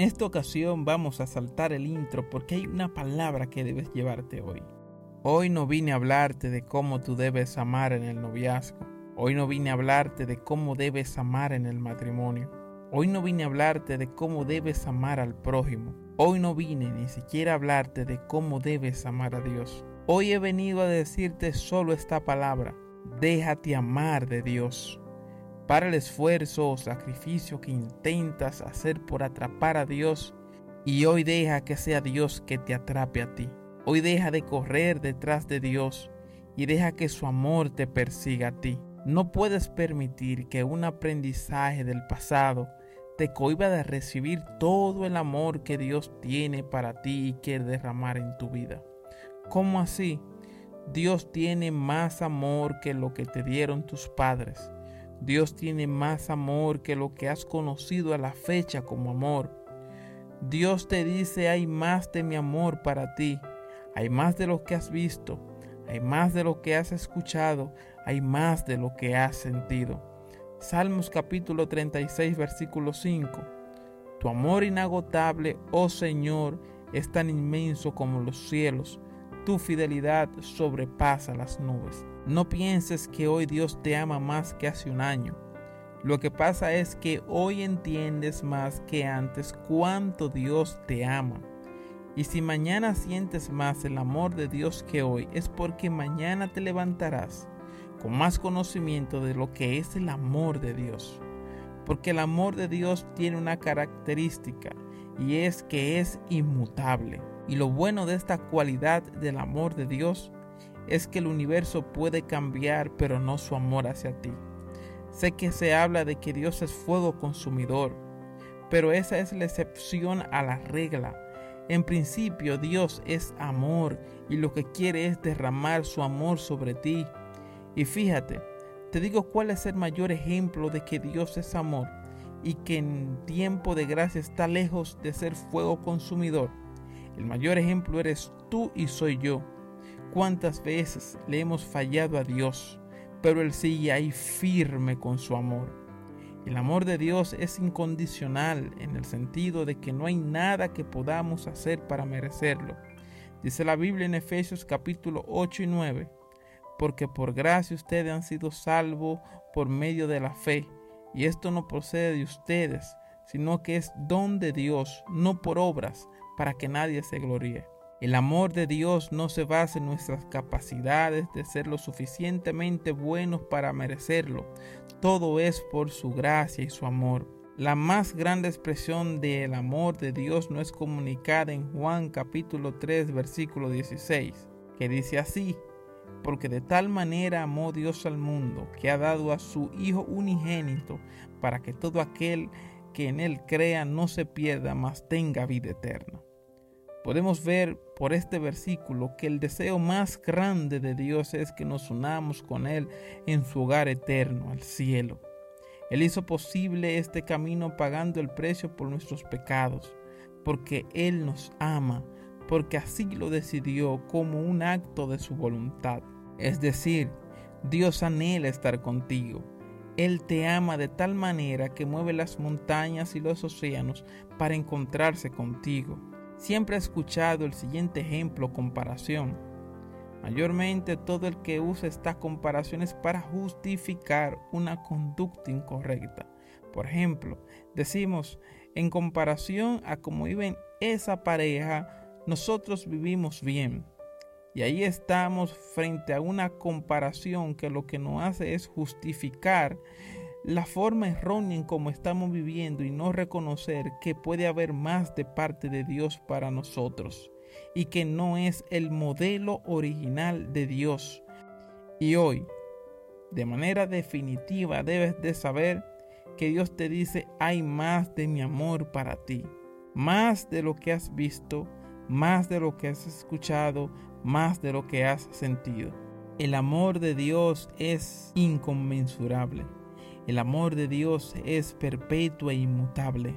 En esta ocasión vamos a saltar el intro porque hay una palabra que debes llevarte hoy. Hoy no vine a hablarte de cómo tú debes amar en el noviazgo. Hoy no vine a hablarte de cómo debes amar en el matrimonio. Hoy no vine a hablarte de cómo debes amar al prójimo. Hoy no vine ni siquiera a hablarte de cómo debes amar a Dios. Hoy he venido a decirte solo esta palabra. Déjate amar de Dios. Para el esfuerzo o sacrificio que intentas hacer por atrapar a Dios y hoy deja que sea Dios que te atrape a ti. Hoy deja de correr detrás de Dios y deja que su amor te persiga a ti. No puedes permitir que un aprendizaje del pasado te cohiba de recibir todo el amor que Dios tiene para ti y quiere derramar en tu vida. ¿Cómo así? Dios tiene más amor que lo que te dieron tus padres. Dios tiene más amor que lo que has conocido a la fecha como amor. Dios te dice hay más de mi amor para ti, hay más de lo que has visto, hay más de lo que has escuchado, hay más de lo que has sentido. Salmos capítulo 36 versículo 5. Tu amor inagotable, oh Señor, es tan inmenso como los cielos, tu fidelidad sobrepasa las nubes. No pienses que hoy Dios te ama más que hace un año. Lo que pasa es que hoy entiendes más que antes cuánto Dios te ama. Y si mañana sientes más el amor de Dios que hoy, es porque mañana te levantarás con más conocimiento de lo que es el amor de Dios. Porque el amor de Dios tiene una característica y es que es inmutable. Y lo bueno de esta cualidad del amor de Dios es que el universo puede cambiar, pero no su amor hacia ti. Sé que se habla de que Dios es fuego consumidor, pero esa es la excepción a la regla. En principio Dios es amor y lo que quiere es derramar su amor sobre ti. Y fíjate, te digo cuál es el mayor ejemplo de que Dios es amor y que en tiempo de gracia está lejos de ser fuego consumidor. El mayor ejemplo eres tú y soy yo. ¿Cuántas veces le hemos fallado a Dios? Pero Él sigue ahí firme con su amor. El amor de Dios es incondicional en el sentido de que no hay nada que podamos hacer para merecerlo. Dice la Biblia en Efesios capítulo 8 y 9, porque por gracia ustedes han sido salvos por medio de la fe, y esto no procede de ustedes, sino que es don de Dios, no por obras, para que nadie se gloríe. El amor de Dios no se basa en nuestras capacidades de ser lo suficientemente buenos para merecerlo. Todo es por su gracia y su amor. La más grande expresión del amor de Dios no es comunicada en Juan capítulo 3 versículo 16, que dice así, porque de tal manera amó Dios al mundo, que ha dado a su Hijo unigénito, para que todo aquel que en él crea no se pierda, mas tenga vida eterna. Podemos ver por este versículo que el deseo más grande de Dios es que nos unamos con Él en su hogar eterno, al cielo. Él hizo posible este camino pagando el precio por nuestros pecados, porque Él nos ama, porque así lo decidió como un acto de su voluntad. Es decir, Dios anhela estar contigo. Él te ama de tal manera que mueve las montañas y los océanos para encontrarse contigo. Siempre he escuchado el siguiente ejemplo, comparación. Mayormente todo el que usa esta comparación es para justificar una conducta incorrecta. Por ejemplo, decimos, en comparación a cómo viven esa pareja, nosotros vivimos bien. Y ahí estamos frente a una comparación que lo que nos hace es justificar la forma errónea en cómo estamos viviendo y no reconocer que puede haber más de parte de Dios para nosotros y que no es el modelo original de Dios. Y hoy, de manera definitiva, debes de saber que Dios te dice, hay más de mi amor para ti, más de lo que has visto, más de lo que has escuchado, más de lo que has sentido. El amor de Dios es inconmensurable. El amor de Dios es perpetuo e inmutable.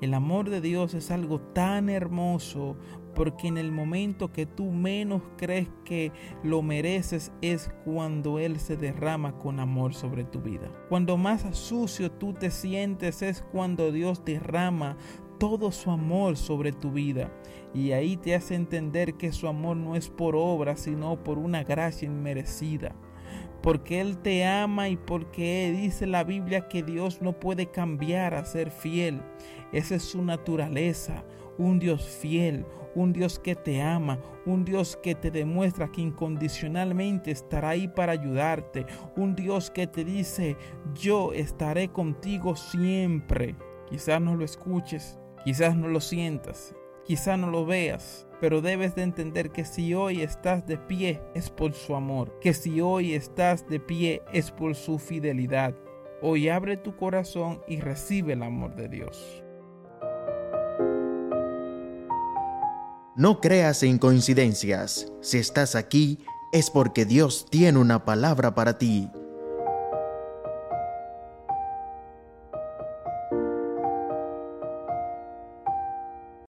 El amor de Dios es algo tan hermoso porque en el momento que tú menos crees que lo mereces es cuando Él se derrama con amor sobre tu vida. Cuando más sucio tú te sientes es cuando Dios derrama todo su amor sobre tu vida. Y ahí te hace entender que su amor no es por obra, sino por una gracia inmerecida. Porque Él te ama y porque dice la Biblia que Dios no puede cambiar a ser fiel. Esa es su naturaleza. Un Dios fiel, un Dios que te ama, un Dios que te demuestra que incondicionalmente estará ahí para ayudarte, un Dios que te dice, yo estaré contigo siempre. Quizás no lo escuches, quizás no lo sientas, quizás no lo veas, pero debes de entender que si hoy estás de pie es por su amor, que si hoy estás de pie es por su fidelidad. Hoy abre tu corazón y recibe el amor de Dios. No creas en coincidencias. Si estás aquí, es porque Dios tiene una palabra para ti.